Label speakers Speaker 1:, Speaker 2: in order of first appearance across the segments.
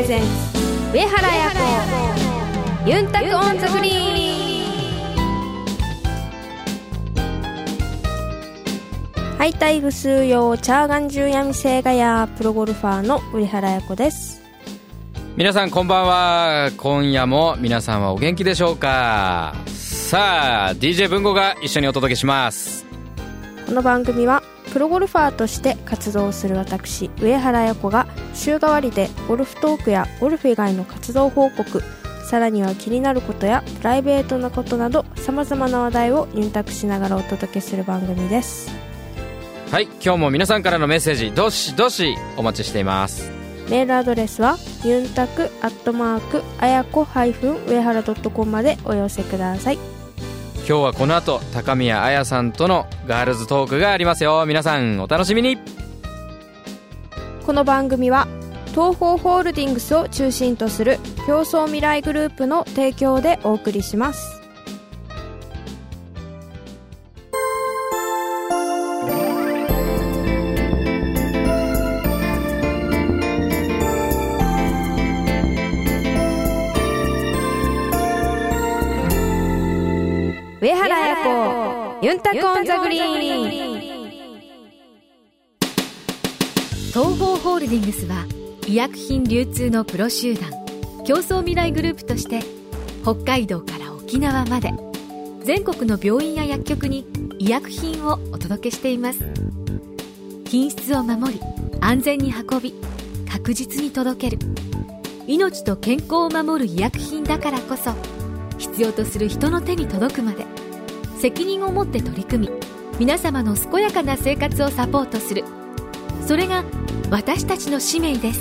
Speaker 1: resents 上原彩子ユンタク on the green。ハイタイグスーヨーチャーガンジューヤミセーガヤー プロゴルファーの上原彩子です。
Speaker 2: 皆さんこんばんは。今夜も皆さんはお元気でしょうか。さあ DJ 文吾が一緒にお届けします。
Speaker 1: この番組はプロゴルファーとして活動する私上原彩子が週替わりでゴルフトークやゴルフ以外の活動報告さらには気になることやプライベートなことなどさまざまな話題をユンタクしながらお届けする番組です。
Speaker 2: はい今日も皆さんからのメッセージどしどしお待ちしています。
Speaker 1: メールアドレスはユンタクアットマークあやこ上原 .com までお寄せください
Speaker 2: 今日はこの後高宮彩さんとのガールズトークがありますよ。皆さんお楽しみに。
Speaker 1: この番組は東方ホールディングスを中心とする競争未来グループの提供でお送りします。ユンタコンザグリーン。
Speaker 3: 東方ホールディングスは医薬品流通のプロ集団競争未来グループとして北海道から沖縄まで全国の病院や薬局に医薬品をお届けしています。品質を守り安全に運び確実に届ける。命と健康を守る医薬品だからこそ必要とする人の手に届くまで責任を持って取り組み皆様の健やかな生活をサポートする。それが私たちの使命です。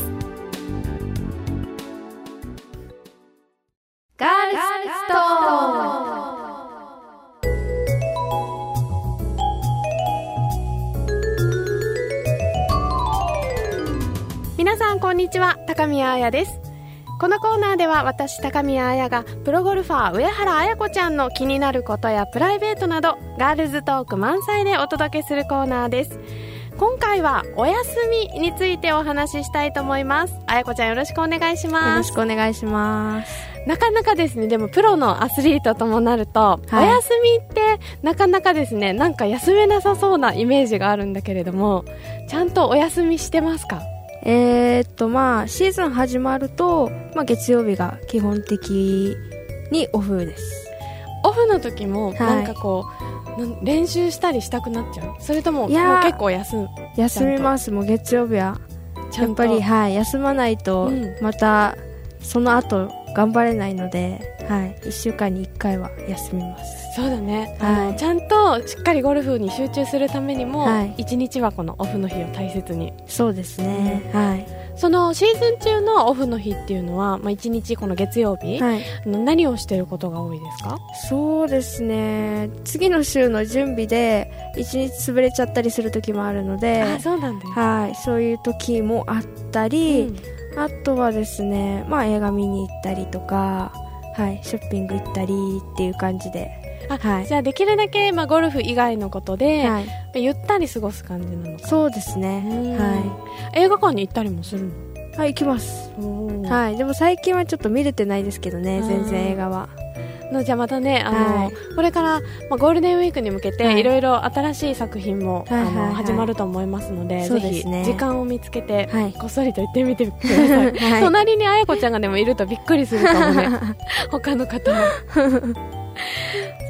Speaker 1: ガールスト
Speaker 4: 皆さんこんにちは。高宮彩です。このコーナーでは私高宮彩がプロゴルファー上原彩子ちゃんの気になることやプライベートなどガールズトーク満載でお届けするコーナーです。今回はお休みについてお話ししたいと思います。彩子ちゃんよろしくお願いし
Speaker 1: よろ
Speaker 4: ます。
Speaker 1: しくお願いします。
Speaker 4: なかなかですねでもプロのアスリートともなると、
Speaker 1: はい。
Speaker 4: お休みってなかなかですねなんか休めなさそうなイメージがあるんだけれどもちゃんとお休みしてますか？
Speaker 1: えー、っとまあシーズン始まると、まあ、月曜日が基本的にオフです。
Speaker 4: オフの時も
Speaker 1: はい。
Speaker 4: なんかこう、なん練習したりしたくなっちゃう。それとももう結構休む。
Speaker 1: 休みます。もう月曜日はやっぱりはい休まないと
Speaker 4: うん。
Speaker 1: またその後頑張れないので、はい、1週間に1回は休みます。
Speaker 4: そうだね、
Speaker 1: はい。
Speaker 4: あのちゃんとしっかりゴルフに集中するためにも、
Speaker 1: はい。
Speaker 4: 一日はこのオフの日を大切に。
Speaker 1: そうですね、はい、
Speaker 4: そのシーズン中のオフの日っていうのは、まあ、一日この月曜日、
Speaker 1: はい、
Speaker 4: 何をしてることが多いですか？
Speaker 1: そうですね。次の週の準備で1日潰れちゃったりする時もあるので
Speaker 4: あそうなんだ。よ、
Speaker 1: はい、そういう時もあったり、
Speaker 4: うん。
Speaker 1: あとはですね、まあ、映画見に行ったりとか、はい、ショッピング行ったりっていう感じで、
Speaker 4: あ
Speaker 1: はい。
Speaker 4: じゃあできるだけ、まあ、ゴルフ以外のことで、
Speaker 1: はい、
Speaker 4: ゆったり過ごす感じなのか。な
Speaker 1: そうですね、
Speaker 4: は映画館に行ったりもするの？
Speaker 1: い、はい、行きます、
Speaker 4: はい
Speaker 1: はい、でも最近はちょっと見れてないですけどね、全然映画は。
Speaker 4: のじゃあまたねあの、
Speaker 1: はい
Speaker 4: これから、まあ、ゴールデンウィークに向けて、
Speaker 1: はい。
Speaker 4: い、ろいろ新しい作品も、
Speaker 1: はいはいはい。
Speaker 4: あの始まると思いますのでぜひ
Speaker 1: そうですね。
Speaker 4: 時間を見つけて、
Speaker 1: はい。
Speaker 4: こっそりと行ってみてください、
Speaker 1: はい。
Speaker 4: 隣にあやこちゃんがでもいるとびっくりするかもね。他の方も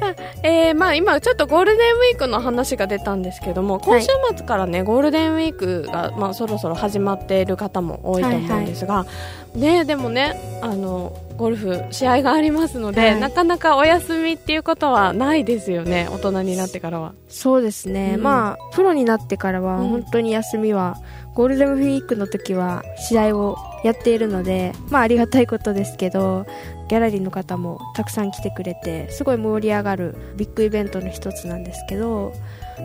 Speaker 4: さあ、えーまあ、今ちょっとゴールデンウィークの話が出たんですけども今週末からね、ゴールデンウィークが、まあ、そろそろ始まっている方も多いと思うんですが、ね、でもねあのゴルフ試合がありますので、
Speaker 1: はい。
Speaker 4: なかなかお休みっていうことはないですよね大人になってからは。
Speaker 1: そうですね、
Speaker 4: うん。
Speaker 1: まあプロになってからは
Speaker 4: うん。
Speaker 1: 本当に休みは、ゴールデンウィークの時は試合をやっているのでまあありがたいことですけどギャラリーの方もたくさん来てくれてすごい盛り上がるビッグイベントの一つなんですけど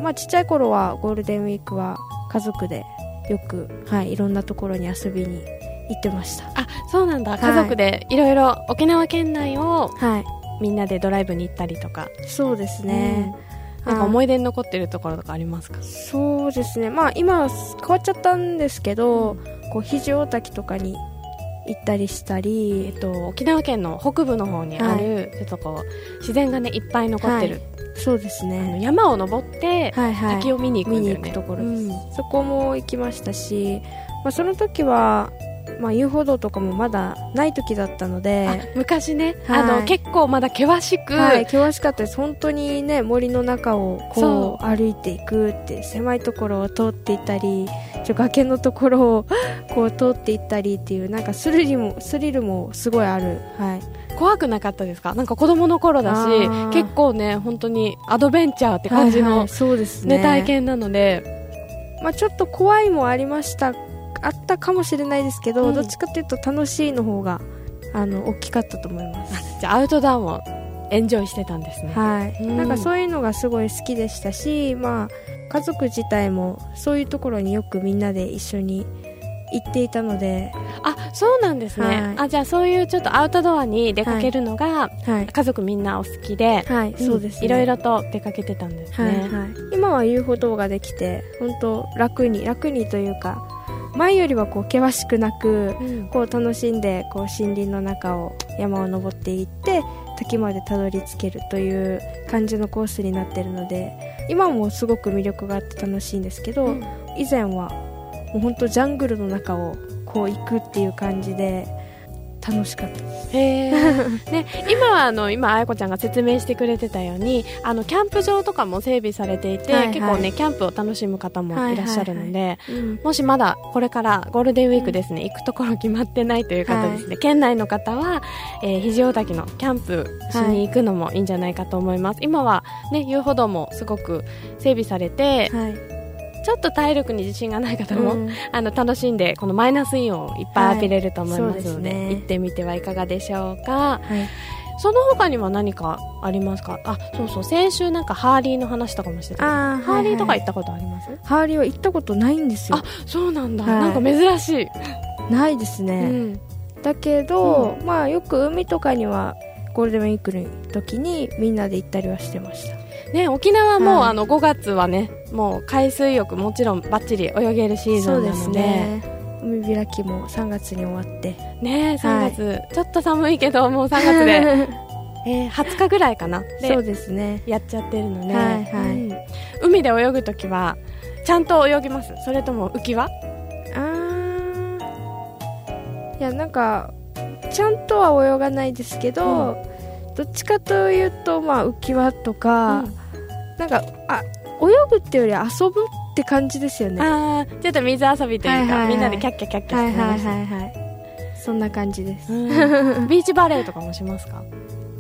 Speaker 1: まあちっちゃい頃はゴールデンウィークは家族でよく、はい、いろんなところに遊びに行ってました。
Speaker 4: あそうなんだ。
Speaker 1: い。
Speaker 4: 家族でいろいろ沖縄県内を
Speaker 1: はい。
Speaker 4: みんなでドライブに行ったりとか、
Speaker 1: そうですね、
Speaker 4: なんか思い出に残ってるところとかありますか？
Speaker 1: そうですね。まあ今は変わっちゃったんですけど、こう肘大滝とかに行ったりしたり、
Speaker 4: えっと、沖縄県の北部の方にある、ちょっとこう自然がねいっぱい残ってる、
Speaker 1: そうですね。
Speaker 4: 山を登って
Speaker 1: はいはい。
Speaker 4: 滝を見に行くんだよね、
Speaker 1: 見に行くところです。
Speaker 4: うん。
Speaker 1: そこも行きましたし、まあ、その時は、まあ、遊歩道とかもまだない時だったの
Speaker 4: あ
Speaker 1: で、
Speaker 4: 昔ね、
Speaker 1: はい。
Speaker 4: あの結構まだ険しく、
Speaker 1: はい、険しかったです。本当にね森の中をこ
Speaker 4: そう。
Speaker 1: 歩いていくって狭いところを通っていったりちょ崖のところを こう通っていったりっていうなんかスリルもスリルもすごいある、はい、
Speaker 4: 怖くなかったですか？なんか子供の頃だし結構ね本当にアドベンチャーって感じの、
Speaker 1: はいはいそうです
Speaker 4: ね。
Speaker 1: ね
Speaker 4: 体験なので。
Speaker 1: まあ、ちょっと怖いもありましたあったかもしれないですけど、
Speaker 4: うん。
Speaker 1: どっちかっていうと楽しいの方があの大きかったと思います。
Speaker 4: じゃあアウトドアもエンジョイしてたんですね、
Speaker 1: はい、
Speaker 4: うん。
Speaker 1: なんかそういうのがすごい好きでしたし、まあ、家族自体もそういうところによくみんなで一緒に行っていたので、
Speaker 4: あそうなんですね、
Speaker 1: はい。
Speaker 4: あじゃあそういうちょっとアウトドアに出かけるのが、
Speaker 1: はい、
Speaker 4: 家族みんなお好きで、
Speaker 1: はい、
Speaker 4: ん。
Speaker 1: そうです、ね、
Speaker 4: いろいろと出かけてたんです
Speaker 1: はい、
Speaker 4: ね、
Speaker 1: はい、今は遊歩道ができて本当楽に楽にというか前よりはこう険しくなく
Speaker 4: うん。
Speaker 1: こう楽しんでこう森林の中を山を登っていって滝までたどり着けるという感じのコースになってるので今もすごく魅力があって楽しいんですけど、
Speaker 4: うん。
Speaker 1: 以前はもう本当ジャングルの中をこう行くっていう感じで楽しかった。
Speaker 4: ね、今はあの今、あやこちゃんが説明してくれてたようにあのキャンプ場とかも整備されていて、
Speaker 1: はいはい。
Speaker 4: 結構ねキャンプを楽しむ方もいらっしゃるので、
Speaker 1: うん。
Speaker 4: もしまだこれからゴールデンウィークですね、行くところ決まってないという方ですね、県内の方は、えー肘尾滝のキャンプしに行くのもいいんじゃないかと思います、今はね遊歩道もすごく整備されて、
Speaker 1: はい
Speaker 4: ちょっと体力に自信がない方も、
Speaker 1: うん。
Speaker 4: あの楽しんでこのマイナスイオンをいっぱい浴びれると思いますので,、
Speaker 1: はいですね。
Speaker 4: 行ってみてはいかがでしょうか。
Speaker 1: はい。
Speaker 4: その他には何かありますか？あそうそう先週なんかハーリーの話とかもしてた。
Speaker 1: あー
Speaker 4: ハーリーとか
Speaker 1: はいはい
Speaker 4: 行ったことあります、
Speaker 1: ハーリーは行ったことないんですよ。
Speaker 4: あそうなんだ、
Speaker 1: はい。
Speaker 4: なんか珍しい、
Speaker 1: ないです
Speaker 4: う
Speaker 1: ね、
Speaker 4: ん、
Speaker 1: だけど、まあよく海とかにはゴールデンウィークの時にみんなで行ったりはしてました
Speaker 4: ね、沖縄も、
Speaker 1: はい。
Speaker 4: あの5月はねもう海水浴もちろんバッチリ泳げるシーズンなので。
Speaker 1: すね。海開きも3月に終わって。
Speaker 4: ね3月、ちょっと寒いけどもう3月で、えー20日ぐらいかな。で
Speaker 1: そうですね。
Speaker 4: やっちゃってるので、
Speaker 1: はいはい。
Speaker 4: うん。海で泳ぐときはちゃんと泳ぎます？それとも浮き輪
Speaker 1: あー。いやなんかちゃんとは泳がないですけど、どっちかというとまあ浮き輪とか、
Speaker 4: うん
Speaker 1: なんかあ泳ぐっていうより遊ぶって感じですよね。は
Speaker 4: あーちょっと水遊びというか、
Speaker 1: はいはいはい。
Speaker 4: みんなでキャッキャキャッ
Speaker 1: い
Speaker 4: キャして
Speaker 1: はいはい
Speaker 4: ました
Speaker 1: はいそんな感じです、
Speaker 4: うんビーチバレーとかもしますか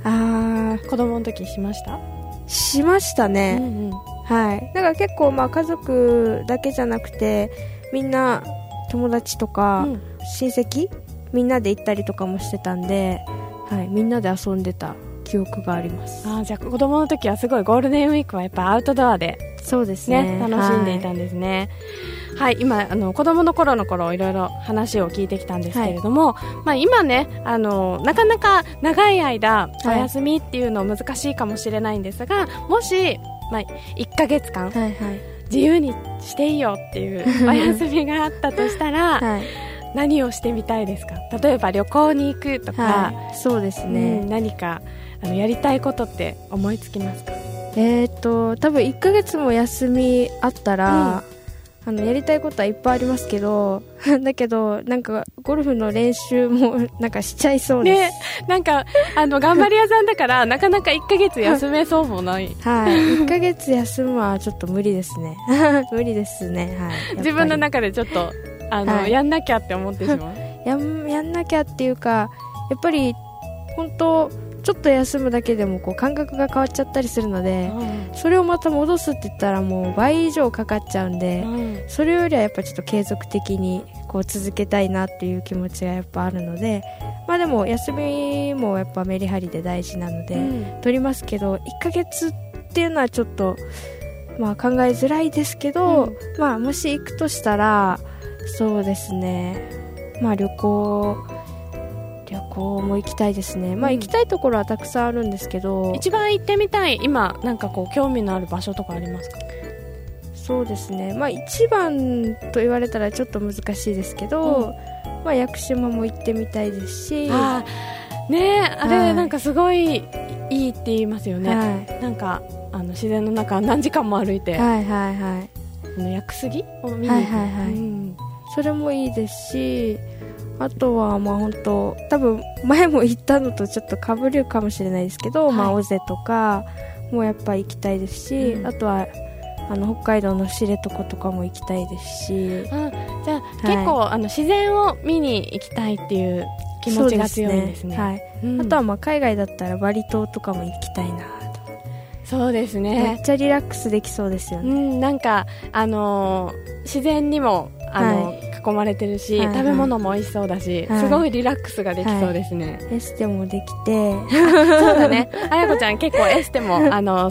Speaker 1: あ
Speaker 4: 子供の時しました、
Speaker 1: ーしましたね、
Speaker 4: うんうん
Speaker 1: はいだから結構まあ家族だけじゃなくてみんな友達とか、
Speaker 4: うん
Speaker 1: 親戚みんなで行ったりとかもしてたんで、はい、みんなで遊んでた記憶があります。
Speaker 4: あーじゃあ子供の時はすごいゴールデンウィークはやっぱアウトドアで
Speaker 1: そうです
Speaker 4: ね。
Speaker 1: ね
Speaker 4: 楽しんでいたんですね。はい、今あの子供の頃の頃いろいろ話を聞いてきたんですけれども、まあ、今ねあのなかなか長い間お
Speaker 1: はい。
Speaker 4: 休みっていうの難しいかもしれないんですが、もし、まあ、1ヶ月間
Speaker 1: はいはい。
Speaker 4: 自由にしていいよっていう お休みがあったとしたら、
Speaker 1: はい、
Speaker 4: 何をしてみたいですか？例えば旅行に行くとか、
Speaker 1: はい、そうです
Speaker 4: うん
Speaker 1: ね、
Speaker 4: 何かあのやりたいことって思いつきますか？
Speaker 1: えっ、と多分1ヶ月も休みあったら、あのやりたいことはいっぱいありますけど だけどなんかゴルフの練習も なんかしちゃいそうです、
Speaker 4: ね、なんかあの頑張り屋さんだからなかなか1ヶ月休めそうもない。
Speaker 1: はい、1ヶ月休むはちょっと無理ですね。無理ですね。はい。
Speaker 4: 自分の中でちょっとあの、
Speaker 1: はい。
Speaker 4: やんなきゃって思ってしまう。
Speaker 1: やんやんなきゃっていうかやっぱり本当ちょっと休むだけでもこう感覚が変わっちゃったりするのでそれをまた戻すって言ったらもう倍以上かかっちゃうんで
Speaker 4: うん。
Speaker 1: それよりはやっぱちょっと継続的にこう続けたいなっていう気持ちがやっぱあるのでまあでも休みもやっぱメリハリで大事なので、
Speaker 4: うん。
Speaker 1: 取りますけど1ヶ月っていうのはちょっと、まあ、考えづらいですけど、まあ、もし行くとしたらそうですね、まあ、旅行旅行も行きたいですね、まあ、
Speaker 4: うん
Speaker 1: 行きたいところはたくさんあるんですけど、
Speaker 4: 一番行ってみたい今なんかこう興味のある場所とかありますか？
Speaker 1: そうですね、まあ、一番と言われたらちょっと難しいですけど、まあ、屋久島も行ってみたいですし。
Speaker 4: あーねえあれ、
Speaker 1: はい。
Speaker 4: なんかすごいいいって言いますよね、
Speaker 1: はい。
Speaker 4: なんかあの自然の中何時間も歩いて、
Speaker 1: はいはいはい。
Speaker 4: あの屋久杉を見に行く、
Speaker 1: はいはいはい。
Speaker 4: うん。
Speaker 1: それもいいですしあとはまあ本当多分前も行ったのとちょっとかぶるかもしれないですけど、
Speaker 4: はい。
Speaker 1: まあ尾瀬とかもやっぱ行きたいですし、
Speaker 4: うん。
Speaker 1: あとはあの北海道の知床とかも行きたいですし。
Speaker 4: あじゃあ、結構あの自然を見に行きたいっていう気持ちが強いんですね。
Speaker 1: はい。
Speaker 4: うん。
Speaker 1: あとはまあ海外だったらバリ島とかも行きたいなと、
Speaker 4: そうです
Speaker 1: め
Speaker 4: ね
Speaker 1: っちゃリラックスできそうですよ
Speaker 4: う
Speaker 1: ね、
Speaker 4: んなんかあのー自然にもあの、
Speaker 1: は
Speaker 4: 囲まれてるし、
Speaker 1: はいはい。
Speaker 4: 食べ物も美味しそうだし、
Speaker 1: はい。
Speaker 4: すごいリラックスができそうですね、
Speaker 1: エステもできて。
Speaker 4: そうだね。あやこちゃん結構エステも、あの、お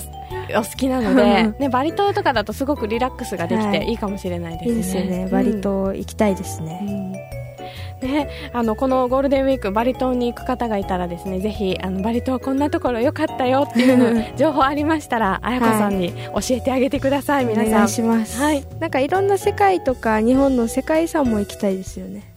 Speaker 4: 好きなので、ね、バリ島とかだとすごくリラックスができ
Speaker 1: はい。
Speaker 4: ていいかもしれないですね。
Speaker 1: いいですよね、バリ島行きたいです
Speaker 4: う
Speaker 1: ね、
Speaker 4: ん。ね、あのこのゴールデンウィークバリ島に行く方がいたらですねぜひあのバリ島こんなところ良かったよっていうの情報ありましたらあやこさんに教えてあげてください、
Speaker 1: お
Speaker 4: 皆さん。
Speaker 1: 願いします、
Speaker 4: はい。
Speaker 1: なんかいろんな世界とか日本の世界遺産も行きたいですよね。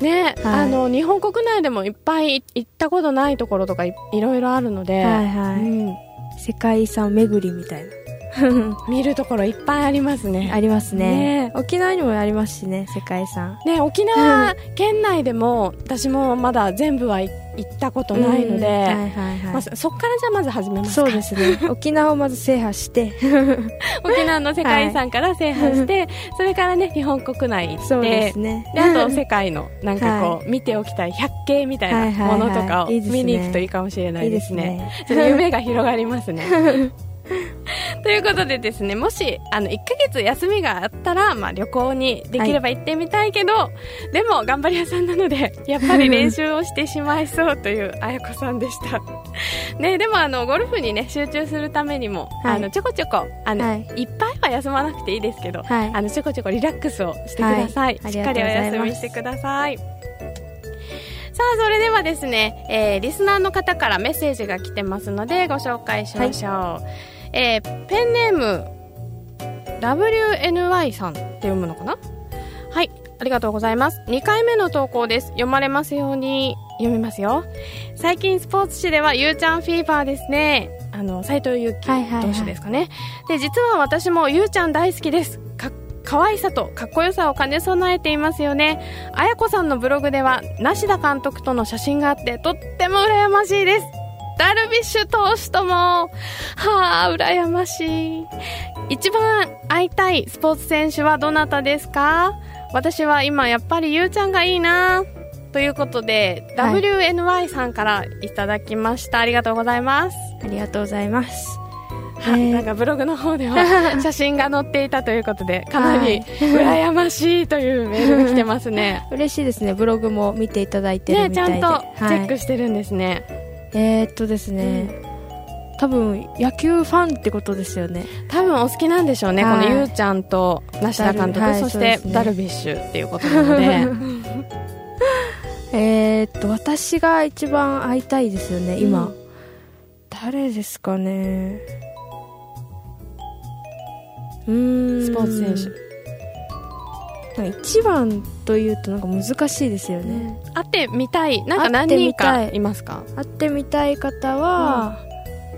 Speaker 4: ね、
Speaker 1: はい。
Speaker 4: あの日本国内でもいっぱい行ったことないところとかいいろいろあるので、
Speaker 1: はいはい。
Speaker 4: うん。
Speaker 1: 世界遺産巡りみたいな
Speaker 4: 見るところいっぱいありますね。
Speaker 1: ありますね。
Speaker 4: ね。
Speaker 1: 沖縄にもありますしね世界遺産。
Speaker 4: ね、沖縄県内でも私もまだ全部は行ったことないので、
Speaker 1: うんはいはい
Speaker 4: まあ、
Speaker 1: はい
Speaker 4: そそっからじゃあまず始めますか。
Speaker 1: そうですね。沖縄をまず制覇して。
Speaker 4: 沖縄の世界遺産から制覇して、それからね日本国内行って
Speaker 1: そうですね。
Speaker 4: であと世界のなんかこう、見ておきたい百景みたいなものとかを見に行くといいかもしれないですね。
Speaker 1: いいですね。
Speaker 4: 夢が広がりますね。ということでですね、もし、あの、1ヶ月休みがあったら、まあ、旅行にできれば行ってみたいけど、でも、頑張り屋さんなので、やっぱり練習をしてしまいそうという、あやこさんでした。ね、でも、あの、ゴルフにね、集中するためにも、
Speaker 1: はい
Speaker 4: あの、ちょこちょこ、あの、
Speaker 1: はい
Speaker 4: い、っぱいは休まなくていいですけど、
Speaker 1: はい
Speaker 4: あの、ちょこちょこリラックスをしてください。
Speaker 1: はい
Speaker 4: しっかりお休みしてください。さあ、それではですね、えーリスナーの方からメッセージが来てますので、ご紹介しましょう。えーペンネーム、WNY さんって読むのかな？はい、ありがとうございます。2回目の投稿です。読まれますように、読みますよ。最近スポーツ紙ではゆうちゃんフィーバーですね。あの、斎藤佑樹
Speaker 1: はいはいはい
Speaker 4: 投手ですかね。で、実は私もゆうちゃん大好きです。か可愛さとかっこよさを兼ね備えていますよね。あやこさんのブログでは、梨田監督との写真があって、とっても羨ましいです。ダルビッシュ投手とも、はあ、羨ましい。一番会いたいスポーツ選手はどなたですか？私は今やっぱりゆうちゃんがいいな。ということで、
Speaker 1: はい
Speaker 4: WNY さんからいただきました。ありがとうございます。
Speaker 1: ありがとうございます
Speaker 4: はなんかブログの方では写真が載っていたということで、かなり羨ましいというメールが来てますね。
Speaker 1: 嬉しいですねブログも見ていただいてる
Speaker 4: ね、ちゃ
Speaker 1: みたいで
Speaker 4: んとチェッ
Speaker 1: はい、
Speaker 4: クしてるんですね。
Speaker 1: えー、っとですね、多分野球ファンってことですよね。
Speaker 4: 多分お好きなんでしょうね、
Speaker 1: はい。
Speaker 4: このゆうちゃんと梨田監督、
Speaker 1: はい
Speaker 4: そしてダルビッシュっていうことなので、
Speaker 1: えー、っと私が一番会いたいですよね今、
Speaker 4: うん。
Speaker 1: 誰ですかね。うーん
Speaker 4: スポーツ選
Speaker 1: なんか一番というとなんか難しいですよね、
Speaker 4: 会ってみたい、なんか
Speaker 1: 会
Speaker 4: 何人か
Speaker 1: い。
Speaker 4: いますか？
Speaker 1: 会ってみたい方は、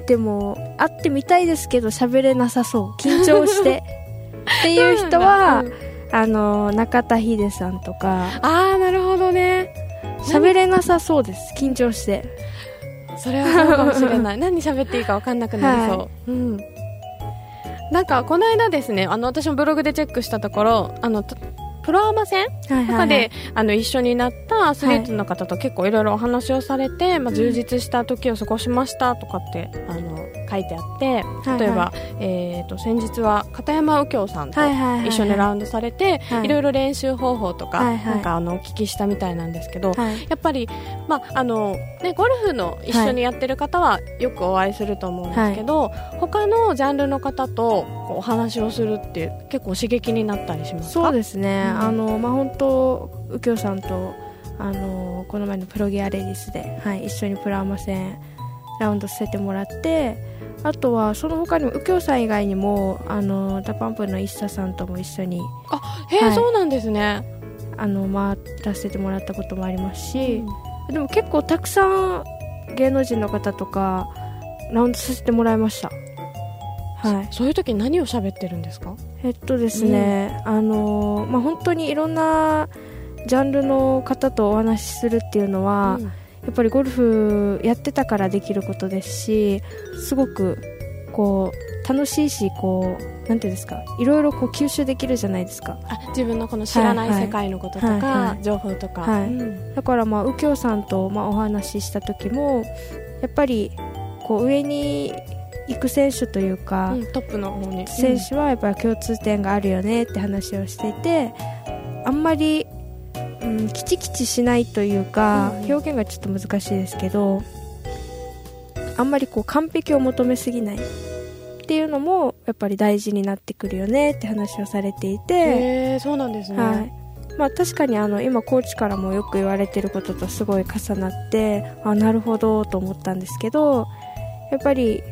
Speaker 1: でも会ってみたいですけど喋れなさそう。緊張して。っていう人は、
Speaker 4: うん
Speaker 1: あの中田秀さんとか。
Speaker 4: ああ、なるほどね。
Speaker 1: 喋れなさそうです。緊張して。
Speaker 4: それはそうかもしれない。何喋っていいか分かんなくなりそう。
Speaker 1: は
Speaker 4: うん。なんか、この間ですね、あの、私もブログでチェックしたところ、あの、とプロアマ戦
Speaker 1: はい
Speaker 4: とかで、あの、一緒になったアスリートの方と結構いろいろお話をされて、まあ、充実した時を過ごしましたとかって、あの、書いてあって、
Speaker 1: はい
Speaker 4: 例えば、えっ、と、先日は片山右京さんと
Speaker 1: はいはいはいはい。
Speaker 4: 一緒にラウンドされて、
Speaker 1: はい。
Speaker 4: いろいろ練習方法とか、
Speaker 1: はいはい。
Speaker 4: なんかあの、お聞きしたみたいなんですけど、
Speaker 1: はい。
Speaker 4: やっぱり、まああのね、ゴルフの一緒にやってる方はよくお会いすると思うんですけど、他のジャンルの方とお話をするって結構刺激になったりしますか？
Speaker 1: そうですね、
Speaker 4: うん。
Speaker 1: あのまあ本当右京さんとあのこの前のプロギアレディスで、はい、一緒にプラアマ戦ラウンドさせてもらってあとはその他にも右京さん以外にもあの DA PUMP の ISSA さんとも一緒に
Speaker 4: あへえ、
Speaker 1: はい。
Speaker 4: そうなんですね。
Speaker 1: あの回らせてもらったこともありますし、でも結構たくさん芸能人の方とかラウンドさせてもらいました。はい。
Speaker 4: そういう時何を喋ってるんですか？
Speaker 1: えっとですね、あのまあ本当にいろんなジャンルの方とお話しするっていうのは、
Speaker 4: うん
Speaker 1: やっぱりゴルフやってたからできることですしすごくこう楽しいしこうなんていうんですかいろいろこう吸収できるじゃないですか。
Speaker 4: あ自分のこの知らない世界のことと
Speaker 1: はい
Speaker 4: か
Speaker 1: はい。
Speaker 4: 情報とか、
Speaker 1: はい。
Speaker 4: うん。
Speaker 1: だからまあ右京さんとまあお話しした時もやっぱりこう上に行く選手というか、
Speaker 4: うんトップの方に。
Speaker 1: 選手はやっぱり共通点があるよねって話をしていてあんまり、うん、キチキチしないというか、
Speaker 4: うん。
Speaker 1: 表現がちょっと難しいですけどあんまりこう完璧を求めすぎないっていうのもやっぱり大事になってくるよねって話をされていて、
Speaker 4: そうなんですね、
Speaker 1: はい。まあ、確かにあの今コーチからもよく言われてることとすごい重なってあなるほどと思ったんですけどやっぱり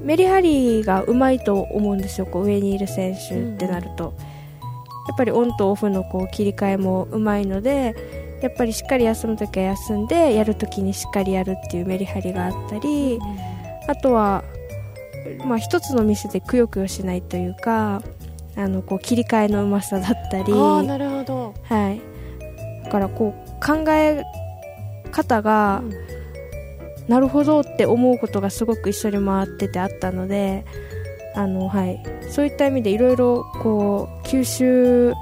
Speaker 1: メリハリがうまいと思うんですよこう上にいる選手ってなると、やっぱりオンとオフのこう切り替えもうまいのでやっぱりしっかり休むときは休んでやるときにしっかりやるっていうメリハリがあったりあとは、まあ、一つのミスでくよくよしないというかあのこう切り替えのうまさだったり
Speaker 4: ああなるほど。
Speaker 1: はい、だからこう考え方が、
Speaker 4: うん。
Speaker 1: なるほどって思うことがすごく一緒に回っててあったのであの、はい、そういった意味でいろいろこう吸収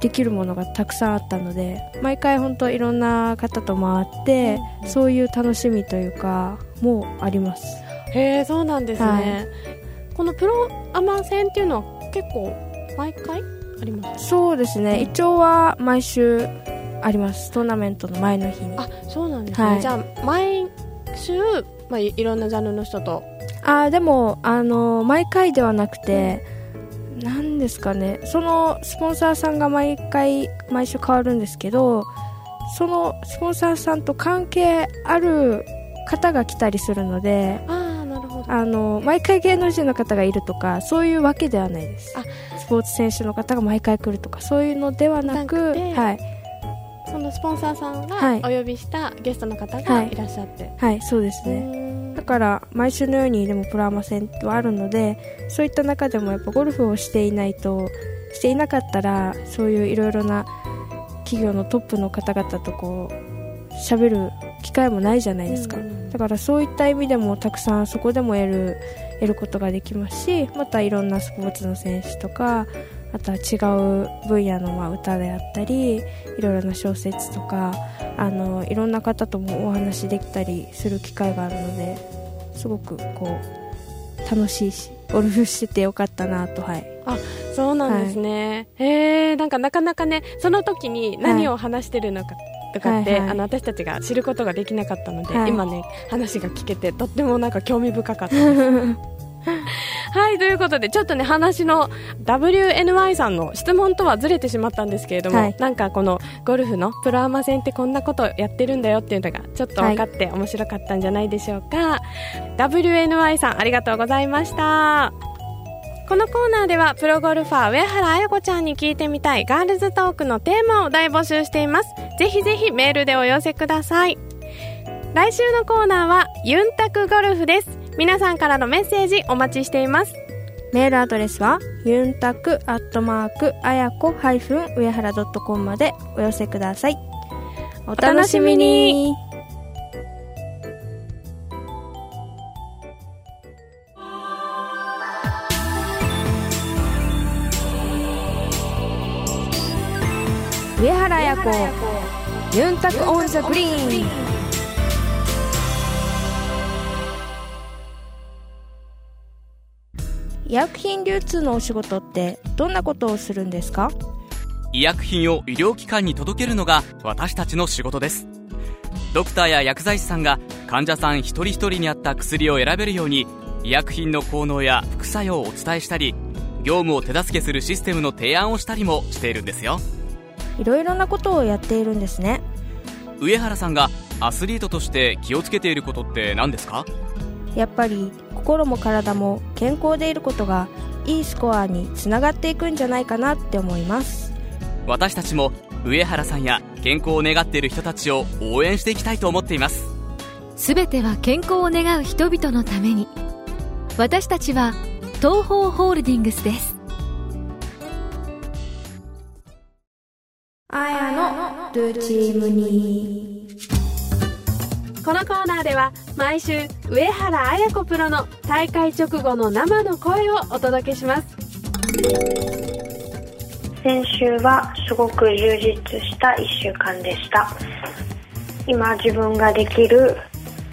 Speaker 1: できるものがたくさんあったので毎回本当いろんな方と回って、そういう楽しみというかもあります。
Speaker 4: へえそうなんですね、
Speaker 1: はい。
Speaker 4: このプロアマ戦っていうのは結構毎回あります？
Speaker 1: そうですね。一応は毎週あります。トーナメントの前の日に。
Speaker 4: あそうなんですね、
Speaker 1: はい。
Speaker 4: じゃあ毎週、まあ、いいろんなジャンルの人と
Speaker 1: あーでもあの毎回ではなくて、なんですかね。そのスポンサーさんが毎回毎週変わるんですけどそのスポンサーさんと関係ある方が来たりするので
Speaker 4: ああなるほど。
Speaker 1: あの毎回芸能人の方がいるとかそういうわけではないです。
Speaker 4: あ
Speaker 1: スポーツ選手の方が毎回来るとかそういうのではなくはい、
Speaker 4: そのスポンサーさん
Speaker 1: はい。
Speaker 4: がお呼びしたゲストの方がい。らっしゃって、
Speaker 1: はい、そうですね、だから毎週のようにでもプロアマ戦はあるのでそういった中でもやっぱゴルフをしていないとしていなかったらそういういろいろな企業のトップの方々とこう喋る機会もないじゃないですか、
Speaker 4: うん。うん
Speaker 1: だからそういった意味でもたくさんそこでも得る得ることができますしまたいろんなスポーツの選手とかあとは違う分野のまあ歌であったりいろいろな小説とかあのいろんな方ともお話しできたりする機会があるのですごくこう楽しいしゴルフしててよかったなとはい。
Speaker 4: そうなんですね、へえなんかなかなかねその時に何を話してるのかとかって、
Speaker 1: はいはい。
Speaker 4: あの私たちが知ることができなかったので、
Speaker 1: はい。
Speaker 4: 今ね話が聞けてとってもなんか興味深かったです はいということでちょっとね話の WNY さんの質問とはずれてしまったんですけれども、
Speaker 1: はい。
Speaker 4: なんかこのゴルフのプロアマ戦ってこんなことやってるんだよっていうのがちょっと分かって面白かったんじゃないでしょうか、WNY さんありがとうございました。このコーナーではプロゴルファー上原彩子ちゃんに聞いてみたいガールズトークのテーマを大募集しています。ぜひぜひメールでお寄せください。来週のコーナーはユンタクゴルフです皆さんからのメッセージお待ちしています。
Speaker 1: メールアドレスはユンタクアットマークあやこハイフン上原ドットコムまでお寄せください。お楽しみに。上原彩子ユンタクオンザグリーン。医薬品流通のお仕事ってどんなことをするんですか？
Speaker 5: 医薬品を医療機関に届けるのが私たちの仕事です。ドクターや薬剤師さんが患者さん一人一人に合った薬を選べるように医薬品の効能や副作用をお伝えしたり業務を手助けするシステムの提案をしたりもしているんですよ。
Speaker 1: いろいろなことをやっているんですね。
Speaker 5: 上原さんがアスリートとして気をつけていることって何ですか？
Speaker 1: やっぱり心も体も健康でいることがいいスコアにつながっていくんじゃないかなって思います。
Speaker 5: 私たちも上原さんや健康を願っている人たちを応援していきたいと思っています。
Speaker 3: すべては健康を願う人々のために。私たちは東方ホールディングスです。
Speaker 1: あやのルーチームに
Speaker 4: このコーナーでは毎週上原綾子プロの大会直後の生の声をお届けします。
Speaker 6: 先週はすごく充実した1週間でした。今自分ができる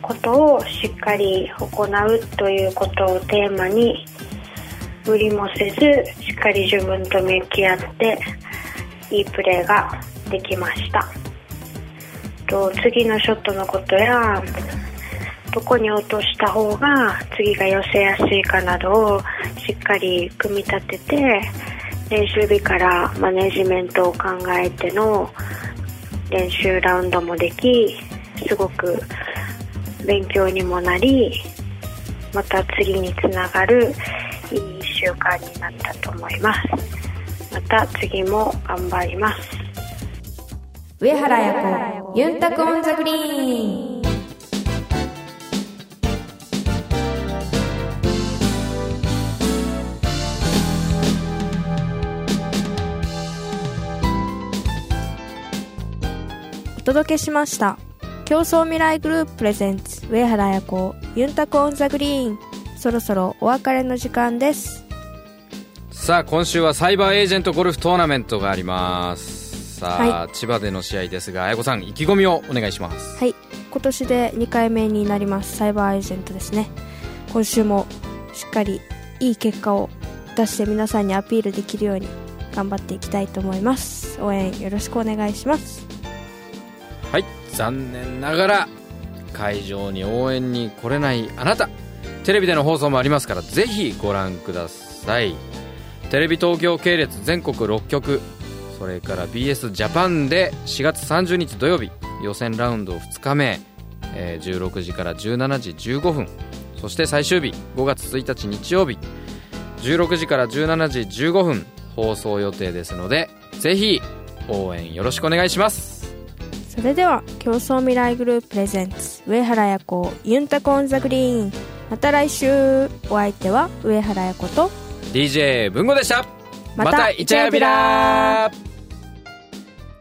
Speaker 6: ことをしっかり行うということをテーマに無理もせずしっかり自分と向き合っていいプレーができました。と次のショットのことやどこに落とした方が次が寄せやすいかなどをしっかり組み立てて練習日からマネジメントを考えての練習ラウンドもできすごく勉強にもなりまた次につながるいい習慣になったと思います。また次も頑張ります。
Speaker 1: 上原彩子ユンタクオンザグリーン。お届けしました。協創未来グループ presents 上原彩子ユンタク on the green。そろそろお別れの時間です。
Speaker 2: さあ今週はサイバーエージェントゴルフトーナメントがあります。さあ、
Speaker 1: は
Speaker 2: 千葉での試合ですが彩子さん意気込みをお願いします。
Speaker 1: はい。今年で2回目になりますサイバーエージェントですね。今週もしっかりいい結果を出して皆さんにアピールできるように頑張っていきたいと思います。応援よろしくお願いします。
Speaker 2: はい。残念ながら会場に応援に来れないあなた。テレビでの放送もありますからぜひご覧ください。テレビ東京系列全国6局それから BS ジャパンで4月30日土曜日予選ラウンド2日目、えー16時から17時15分そして最終日5月1日日曜日16時から17時15分放送予定ですのでぜひ応援よろしくお願いします。
Speaker 1: それでは競争未来グループプレゼンツ上原彩子ユンタコオンザグリーン。また来週お相手は上原彩子と
Speaker 2: DJ 文吾でした。
Speaker 1: また
Speaker 2: イチャヤビラ